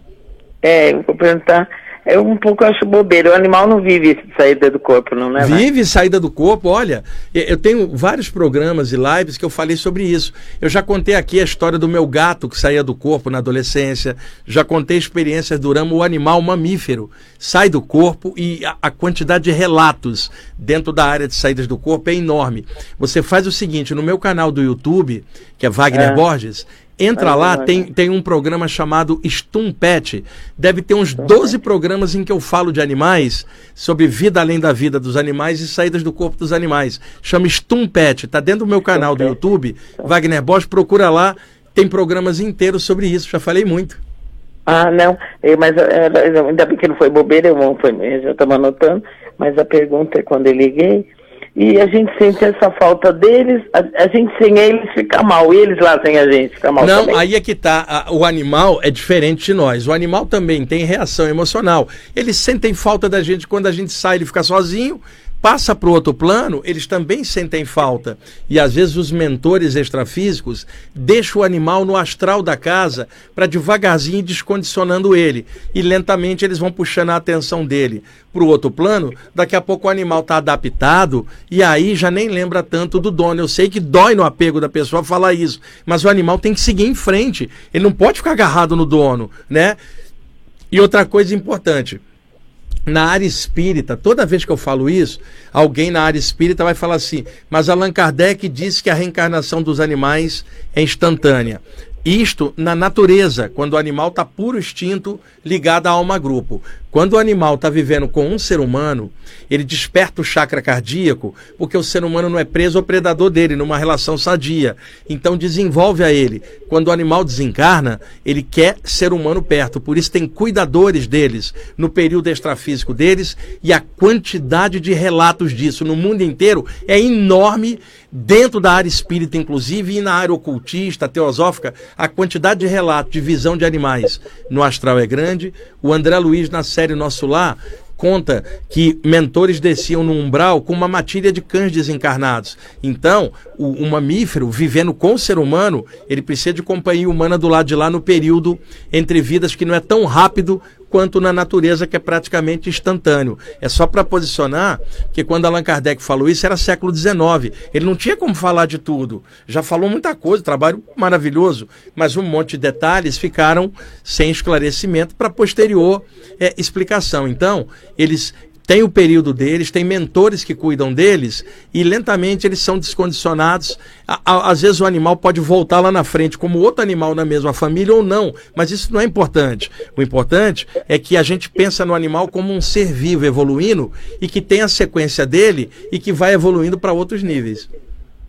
É, é eu vou perguntar eu um pouco acho bobeira. O animal não vive saída do corpo, não é? Vive saída do corpo. Olha, eu tenho vários programas e lives que eu falei sobre isso. Eu já contei aqui a história do meu gato que saía do corpo na adolescência. Já contei experiências do ramo o animal mamífero sai do corpo e a, a quantidade de relatos dentro da área de saídas do corpo é enorme. Você faz o seguinte, no meu canal do YouTube, que é Wagner é. Borges, Entra lá, tem, tem um programa chamado Stum Pet. Deve ter uns 12 programas em que eu falo de animais, sobre vida além da vida dos animais e saídas do corpo dos animais. Chama Stum Pet. Está dentro do meu canal do YouTube. Wagner Bosch, procura lá. Tem programas inteiros sobre isso. Já falei muito. Ah, não. Mas ainda bem que não foi bobeira, eu, foi, eu já estava anotando. Mas a pergunta é quando eu liguei e a gente sente essa falta deles, a, a, gente sem eles fica mal, eles lá sem a gente fica mal Não, também. aí é que tá, o animal é diferente de nós, o animal também tem reação emocional, eles sentem falta da gente quando a gente sai, ele fica sozinho, passa para o outro plano, eles também sentem falta. E às vezes os mentores extrafísicos deixam o animal no astral da casa para devagarzinho descondicionando ele. E lentamente eles vão puxando a atenção dele para o outro plano. Daqui a pouco o animal está adaptado e aí já nem lembra tanto do dono. Eu sei que dói no apego da pessoa falar isso, mas o animal tem que seguir em frente. Ele não pode ficar agarrado no dono, né? E outra coisa importante na área espírita, toda vez que eu falo isso, alguém na área espírita vai falar assim: mas Allan Kardec disse que a reencarnação dos animais é instantânea. Isto na natureza, quando o animal está puro instinto ligado à alma grupo. Quando o animal está vivendo com um ser humano, ele desperta o chakra cardíaco, porque o ser humano não é preso ao predador dele, numa relação sadia. Então desenvolve a ele. Quando o animal desencarna, ele quer ser humano perto. Por isso tem cuidadores deles no período extrafísico deles, e a quantidade de relatos disso no mundo inteiro é enorme, dentro da área espírita, inclusive, e na área ocultista, teosófica, a quantidade de relatos de visão de animais no astral é grande. O André Luiz, na série Nosso Lar, conta que mentores desciam no umbral com uma matilha de cães desencarnados. Então, o, o, mamífero, vivendo com o ser humano, ele precisa de companhia humana do lado de lá no período entre vidas que não é tão rápido quanto na natureza, que é praticamente instantâneo. É só para posicionar que quando Allan Kardec falou isso era século XIX. Ele não tinha como falar de tudo. Já falou muita coisa, trabalho maravilhoso, mas um monte de detalhes ficaram sem esclarecimento para posterior é, explicação. Então, eles tem o período deles, tem mentores que cuidam deles e lentamente eles são descondicionados. Às vezes o animal pode voltar lá na frente como outro animal na mesma família ou não, mas isso não é importante. O importante é que a gente pensa no animal como um ser vivo evoluindo e que tem a sequência dele e que vai evoluindo para outros níveis.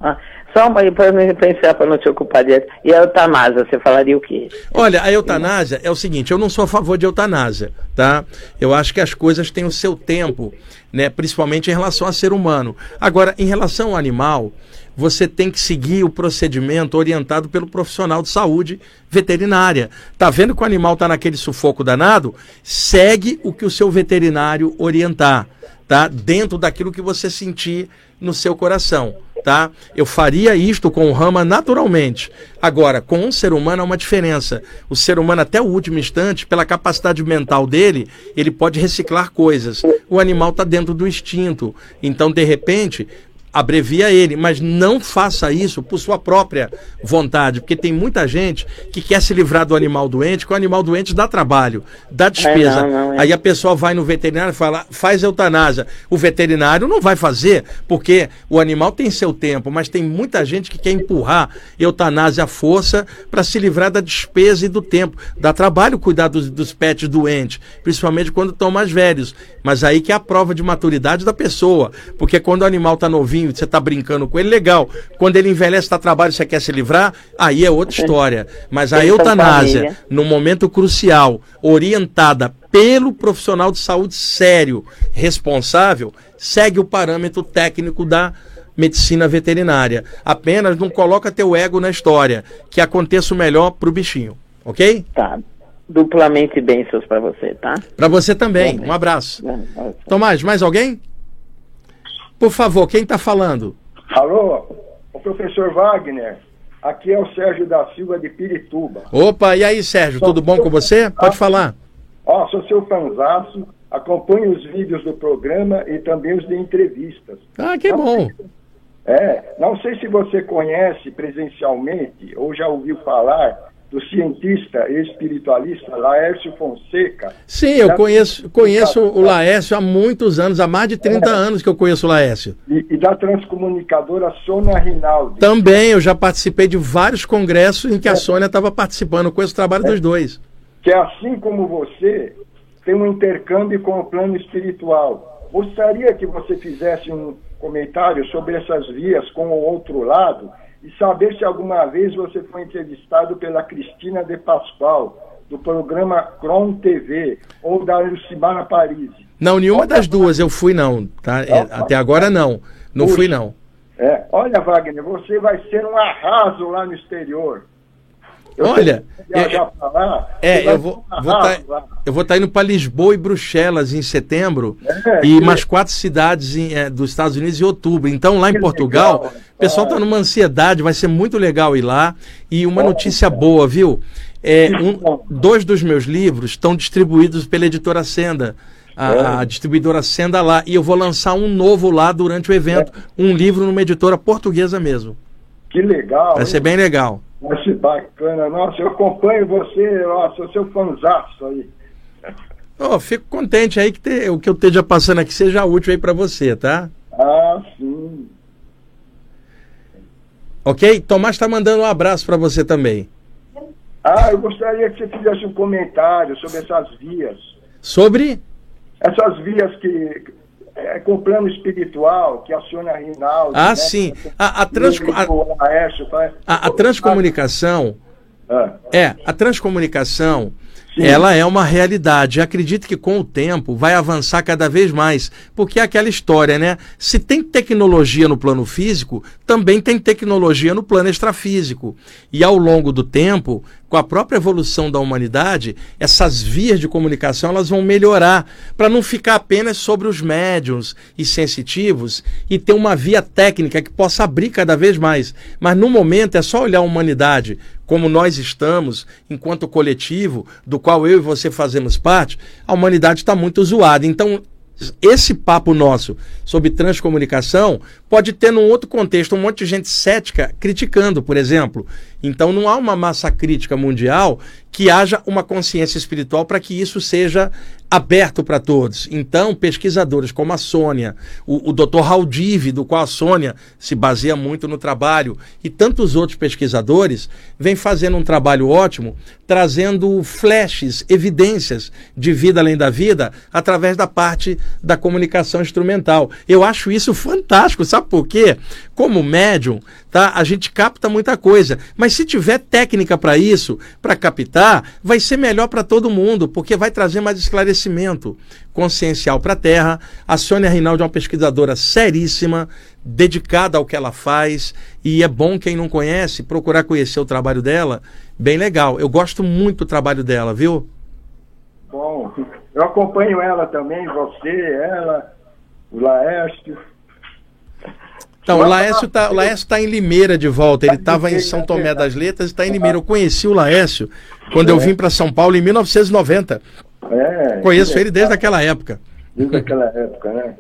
Ah, só para me pensar para não te ocupar direto. E a eutanásia, você falaria o quê? Olha, a eutanásia é o seguinte, eu não sou a favor de eutanásia, tá? Eu acho que as coisas têm o seu tempo, né? Principalmente em relação a ser humano. Agora, em relação ao animal, você tem que seguir o procedimento orientado pelo profissional de saúde veterinária. Tá vendo que o animal está naquele sufoco danado? Segue o que o seu veterinário orientar, tá? Dentro daquilo que você sentir no seu coração tá? Eu faria isto com o Rama naturalmente. Agora, com um ser humano há uma diferença. O ser humano, até o último instante, pela capacidade mental dele, ele pode reciclar coisas. O animal está dentro do instinto. Então, de repente, abrevia ele, mas não faça isso por sua própria vontade, porque tem muita gente que quer se livrar do animal doente, que o animal doente dá trabalho, dá despesa. É, não, não, é. Aí a pessoa vai no veterinário e fala, faz eutanásia. O veterinário não vai fazer, porque o animal tem seu tempo, mas tem muita gente que quer empurrar eutanásia à força para se livrar da despesa e do tempo. Dá trabalho cuidar dos, dos pets doentes, principalmente quando estão mais velhos. Mas aí que é a prova de maturidade da pessoa, porque quando o animal está novinho, você está brincando com ele, legal. Quando ele envelhece, está trabalho, você quer se livrar, aí é outra história. Mas a eutanásia, no momento crucial, orientada pelo profissional de saúde sério, responsável, segue o parâmetro técnico da medicina veterinária. Apenas não coloca teu ego na história, que aconteça o melhor para o bichinho, ok? Tá. Duplamente bênçãos para você, tá? Para você também. Um abraço. Tomás, mais alguém? Por favor, quem está falando? Alô, o professor Wagner. Aqui é o Sérgio da Silva de Pirituba. Opa, e aí, Sérgio, tudo bom com você? Pode falar. Ó, sou seu fanzaço, acompanho os vídeos do programa e também os de entrevistas. Ah, que bom. É, não sei se você conhece presencialmente ou já ouviu falar do cientista e espiritualista Laércio Fonseca. Sim, eu conheço, conheço o Laércio há muitos anos, há mais de 30 é. anos que eu conheço o Laércio. E, e, da transcomunicadora Sônia Rinaldi. Também, eu já participei de vários congressos em que a é. Sônia estava participando, eu conheço o trabalho é. dos dois. Que assim como você, tem um intercâmbio com o plano espiritual. Gostaria que você fizesse um comentário sobre essas vias com o outro lado e saber se alguma vez você foi entrevistado pela Cristina de Pascoal, do programa Cron TV ou da Lucimara Paris? Não, nenhuma das duas eu fui não, tá? É, até agora não. Não fui não. É, olha, Wagner, você vai ser um arraso lá no exterior. Eu Olha, é, é eu vou, vou tá, eu vou estar tá indo para Lisboa e Bruxelas em setembro é, e umas quatro cidades em, é, dos Estados Unidos em outubro. Então lá em Portugal, legal, o pessoal está numa ansiedade, vai ser muito legal ir lá. E uma notícia boa, viu? É, um, dois dos meus livros estão distribuídos pela editora Senda. A, a, distribuidora Senda lá. E eu vou lançar um novo lá durante o evento. Um livro numa editora portuguesa mesmo. Que legal. Vai hein? ser bem legal. Acho bacana. Nossa, eu acompanho você, nossa, sou seu fãzaço aí. Oh, fico contente aí que te, o que eu esteja passando aqui seja útil aí para você, tá? Ah, sim. Ok? Tomás está mandando um abraço para você também. Ah, eu gostaria que você fizesse um comentário sobre essas vias. Sobre? Essas vias que é, com plano espiritual, que aciona a Rinaldi. Ah, né? sim. A, a, transco a, a, a transcomunicação. Ah. É, a transcomunicação. Ela é uma realidade. Acredito que com o tempo vai avançar cada vez mais, porque é aquela história, né? Se tem tecnologia no plano físico, também tem tecnologia no plano extrafísico. E ao longo do tempo, com a própria evolução da humanidade, essas vias de comunicação elas vão melhorar para não ficar apenas sobre os médiums e sensitivos e ter uma via técnica que possa abrir cada vez mais. Mas no momento é só olhar a humanidade como nós estamos, enquanto coletivo, do qual eu e você fazemos parte, a humanidade está muito zoada. Então, esse papo nosso sobre transcomunicação pode ter num outro contexto um monte de gente cética criticando, por exemplo. Então não há uma massa crítica mundial que haja uma consciência espiritual para que isso seja aberto para todos. Então, pesquisadores como a Sônia, o, o Dr. Haldive, do qual a Sônia se baseia muito no trabalho, e tantos outros pesquisadores, vêm fazendo um trabalho ótimo, trazendo flashes, evidências de vida além da vida, através da parte da comunicação instrumental. Eu acho isso fantástico, sabe por quê? Como médium, tá? A gente capta muita coisa, mas se tiver técnica para isso, para captar, vai ser melhor para todo mundo, porque vai trazer mais esclarecimento consciencial para a Terra. A Sônia Reinaldi é uma pesquisadora seríssima, dedicada ao que ela faz, e é bom quem não conhece procurar conhecer o trabalho dela, bem legal. Eu gosto muito do trabalho dela, viu? Bom, eu acompanho ela também, você, ela, o Laércio. Então, o Laércio está tá em Limeira de volta. Ele estava em São Tomé das Letras e está em Limeira. Eu conheci o Laércio quando eu vim para São Paulo em 1990. É, Conheço ele desde aquela época. Desde aquela época, né?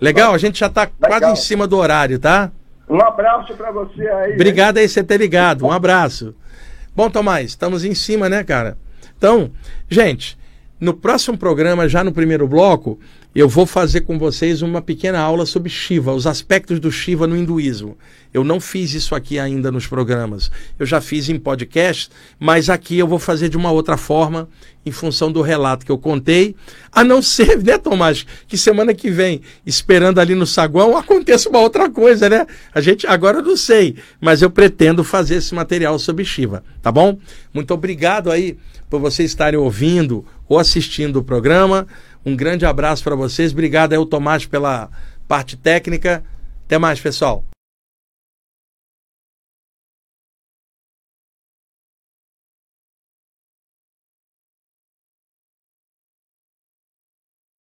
Legal, a gente já está quase em cima do horário, tá? Um abraço para você aí. Obrigado aí você ter ligado. Um abraço. Bom, Tomás, estamos em cima, né, cara? Então, gente, no próximo programa, já no primeiro bloco, eu vou fazer com vocês uma pequena aula sobre Shiva, os aspectos do Shiva no hinduísmo. Eu não fiz isso aqui ainda nos programas. Eu já fiz em podcast, mas aqui eu vou fazer de uma outra forma, em função do relato que eu contei. A não ser, né, Tomás, que semana que vem, esperando ali no saguão, aconteça uma outra coisa, né? A gente agora eu não sei, mas eu pretendo fazer esse material sobre Shiva, tá bom? Muito obrigado aí por vocês estarem ouvindo ou assistindo o programa. Um grande abraço para vocês. Obrigado aí, o Tomás, pela parte técnica. Até mais, pessoal.